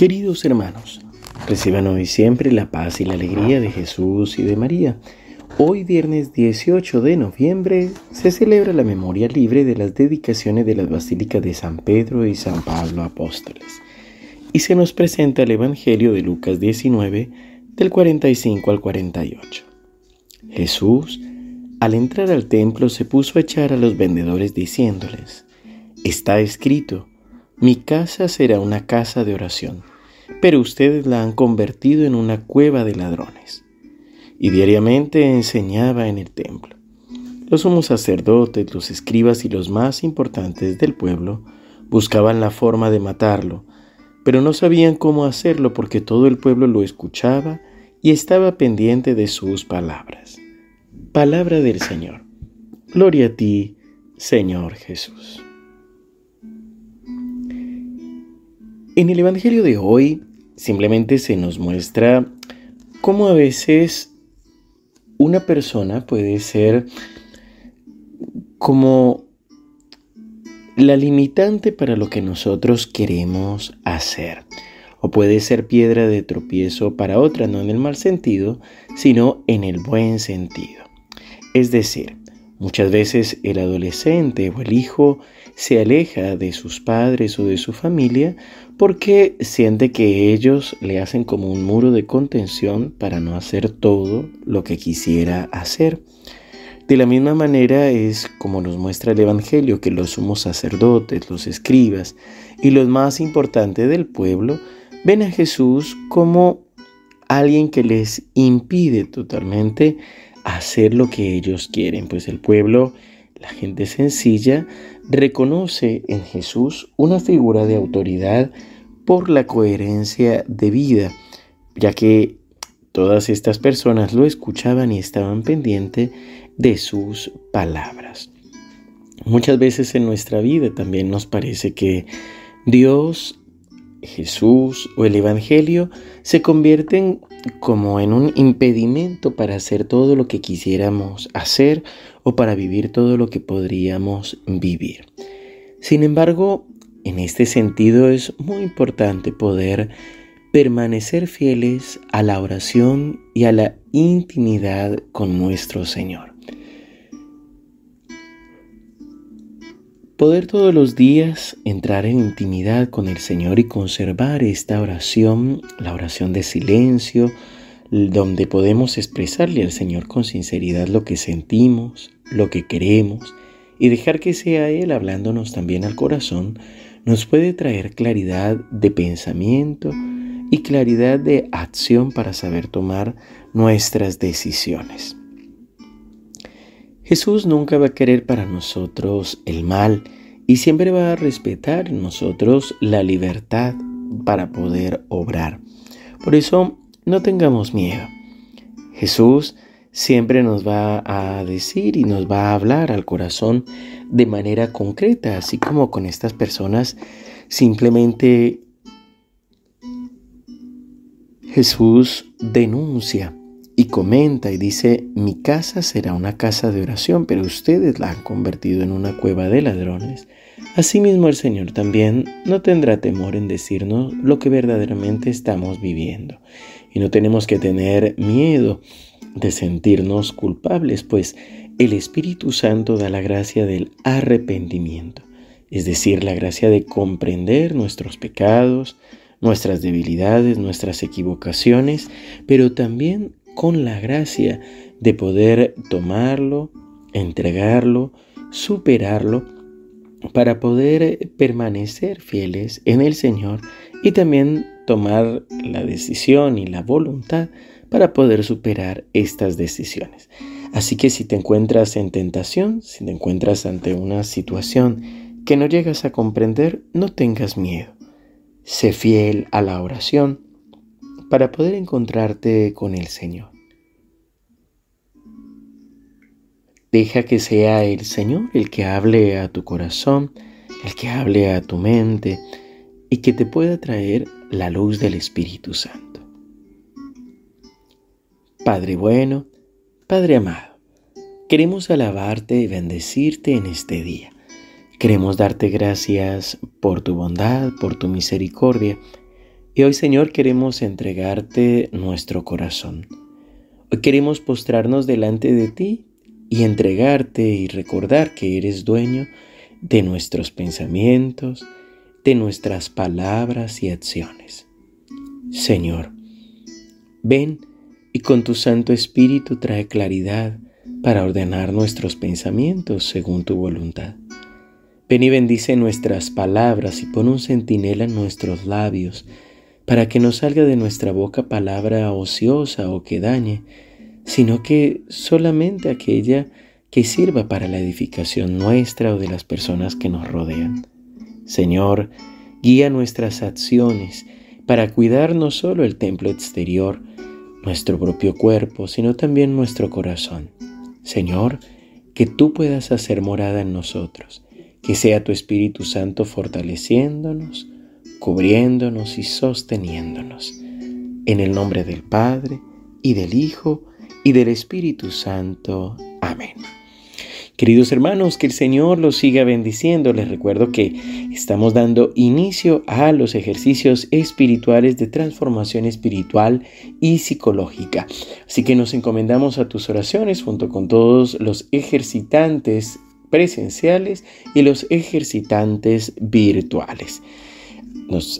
Queridos hermanos, reciban hoy siempre la paz y la alegría de Jesús y de María. Hoy viernes 18 de noviembre se celebra la memoria libre de las dedicaciones de las basílicas de San Pedro y San Pablo Apóstoles. Y se nos presenta el Evangelio de Lucas 19 del 45 al 48. Jesús, al entrar al templo, se puso a echar a los vendedores diciéndoles, Está escrito, mi casa será una casa de oración, pero ustedes la han convertido en una cueva de ladrones. Y diariamente enseñaba en el templo. Los sumos sacerdotes, los escribas y los más importantes del pueblo buscaban la forma de matarlo, pero no sabían cómo hacerlo porque todo el pueblo lo escuchaba y estaba pendiente de sus palabras. Palabra del Señor. Gloria a ti, Señor Jesús. En el Evangelio de hoy simplemente se nos muestra cómo a veces una persona puede ser como la limitante para lo que nosotros queremos hacer. O puede ser piedra de tropiezo para otra, no en el mal sentido, sino en el buen sentido. Es decir, muchas veces el adolescente o el hijo se aleja de sus padres o de su familia porque siente que ellos le hacen como un muro de contención para no hacer todo lo que quisiera hacer. De la misma manera es como nos muestra el Evangelio que los sumos sacerdotes, los escribas y los más importantes del pueblo ven a Jesús como alguien que les impide totalmente hacer lo que ellos quieren, pues el pueblo, la gente sencilla, reconoce en Jesús una figura de autoridad por la coherencia de vida, ya que todas estas personas lo escuchaban y estaban pendientes de sus palabras. Muchas veces en nuestra vida también nos parece que Dios, Jesús o el Evangelio se convierten como en un impedimento para hacer todo lo que quisiéramos hacer o para vivir todo lo que podríamos vivir. Sin embargo, en este sentido es muy importante poder permanecer fieles a la oración y a la intimidad con nuestro Señor. Poder todos los días entrar en intimidad con el Señor y conservar esta oración, la oración de silencio, donde podemos expresarle al Señor con sinceridad lo que sentimos, lo que queremos, y dejar que sea Él hablándonos también al corazón, nos puede traer claridad de pensamiento y claridad de acción para saber tomar nuestras decisiones. Jesús nunca va a querer para nosotros el mal y siempre va a respetar en nosotros la libertad para poder obrar. Por eso no tengamos miedo. Jesús siempre nos va a decir y nos va a hablar al corazón de manera concreta, así como con estas personas simplemente Jesús denuncia y comenta y dice, mi casa será una casa de oración, pero ustedes la han convertido en una cueva de ladrones. Asimismo el Señor también no tendrá temor en decirnos lo que verdaderamente estamos viviendo. Y no tenemos que tener miedo de sentirnos culpables, pues el Espíritu Santo da la gracia del arrepentimiento, es decir, la gracia de comprender nuestros pecados, nuestras debilidades, nuestras equivocaciones, pero también con la gracia de poder tomarlo, entregarlo, superarlo, para poder permanecer fieles en el Señor y también tomar la decisión y la voluntad para poder superar estas decisiones. Así que si te encuentras en tentación, si te encuentras ante una situación que no llegas a comprender, no tengas miedo. Sé fiel a la oración para poder encontrarte con el Señor. Deja que sea el Señor el que hable a tu corazón, el que hable a tu mente y que te pueda traer la luz del Espíritu Santo. Padre bueno, Padre amado, queremos alabarte y bendecirte en este día. Queremos darte gracias por tu bondad, por tu misericordia, Y hoy, Señor, queremos entregarte nuestro corazón. Hoy queremos postrarnos delante de ti y entregarte y recordar que eres dueño de nuestros pensamientos, de nuestras palabras y acciones. Señor, ven y con tu Santo Espíritu trae claridad para ordenar nuestros pensamientos según tu voluntad. Ven y bendice nuestras palabras y pon un centinela en nuestros labios para que no salga de nuestra boca palabra ociosa o que dañe, sino que solamente aquella que sirva para la edificación nuestra o de las personas que nos rodean. Señor, guía nuestras acciones para cuidar no solo el templo exterior, nuestro propio cuerpo, sino también nuestro corazón. Señor, que tú puedas hacer morada en nosotros, que sea tu Espíritu Santo fortaleciéndonos, cubriéndonos y sosteniéndonos. En el nombre del Padre, y del Hijo, y del Espíritu Santo. Amén. Queridos hermanos, que el Señor los siga bendiciendo. Les recuerdo que estamos dando inicio a los ejercicios espirituales de transformación espiritual y psicológica. Así que nos encomendamos a tus oraciones junto con todos los ejercitantes presenciales y los ejercitantes virtuales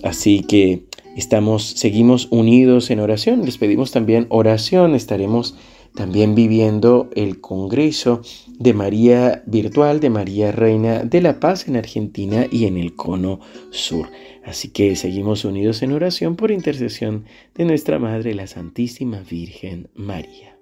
así que estamos, seguimos unidos en oración. Les pedimos también oración. Estaremos también viviendo el Congreso de María Virtual, de María Reina de la Paz en Argentina y en el Cono Sur. Así que seguimos unidos en oración por intercesión de nuestra Madre, la Santísima Virgen María.